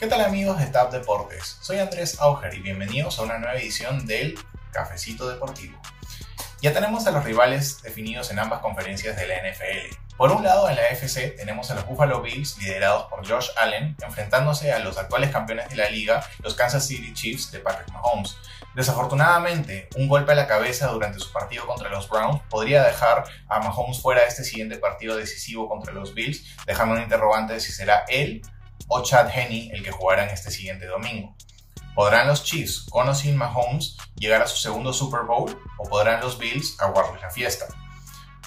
¿Qué tal amigos de TAP Deportes? Soy Andrés Auger y bienvenidos a una nueva edición del Cafecito Deportivo. Ya tenemos a los rivales definidos en ambas conferencias de la NFL. Por un lado, en la AFC tenemos a los Buffalo Bills, liderados por Josh Allen, enfrentándose a los actuales campeones de la liga, los Kansas City Chiefs de Patrick Mahomes. Desafortunadamente, un golpe a la cabeza durante su partido contra los Browns podría dejar a Mahomes fuera de este siguiente partido decisivo contra los Bills, dejando un interrogante de si será él o Chad Henney el que jugará en este siguiente domingo. ¿Podrán los Chiefs, con o Mahomes, llegar a su segundo Super Bowl o podrán los Bills aguardarles la fiesta?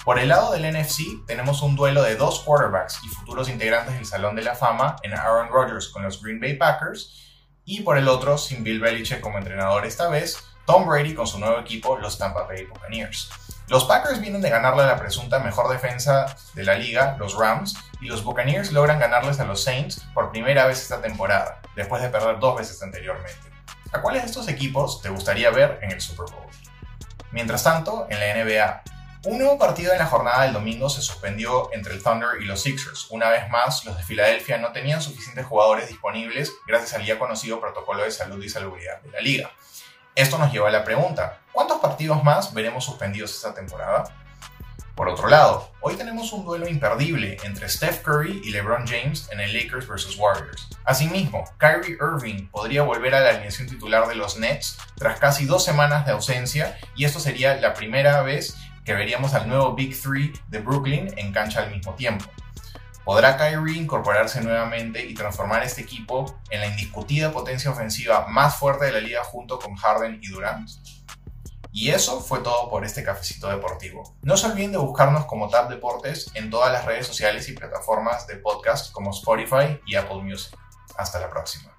Por el lado del NFC tenemos un duelo de dos quarterbacks y futuros integrantes del Salón de la Fama en Aaron Rodgers con los Green Bay Packers y por el otro, sin Bill Belichick como entrenador esta vez, Tom Brady con su nuevo equipo, los Tampa Bay Buccaneers. Los Packers vienen de ganarle a la presunta mejor defensa de la liga, los Rams, y los Buccaneers logran ganarles a los Saints por primera vez esta temporada, después de perder dos veces anteriormente. ¿A cuáles de estos equipos te gustaría ver en el Super Bowl? Mientras tanto, en la NBA, un nuevo partido en la jornada del domingo se suspendió entre el Thunder y los Sixers. Una vez más, los de Filadelfia no tenían suficientes jugadores disponibles gracias al ya conocido protocolo de salud y salubridad de la liga. Esto nos lleva a la pregunta, ¿cuántos partidos más veremos suspendidos esta temporada? Por otro lado, hoy tenemos un duelo imperdible entre Steph Curry y LeBron James en el Lakers vs Warriors. Asimismo, Kyrie Irving podría volver a la alineación titular de los Nets tras casi dos semanas de ausencia y esto sería la primera vez que veríamos al nuevo Big Three de Brooklyn en cancha al mismo tiempo. ¿Podrá Kyrie incorporarse nuevamente y transformar este equipo en la indiscutida potencia ofensiva más fuerte de la liga junto con Harden y Durant? Y eso fue todo por este cafecito deportivo. No se olviden de buscarnos como Tap Deportes en todas las redes sociales y plataformas de podcast como Spotify y Apple Music. Hasta la próxima.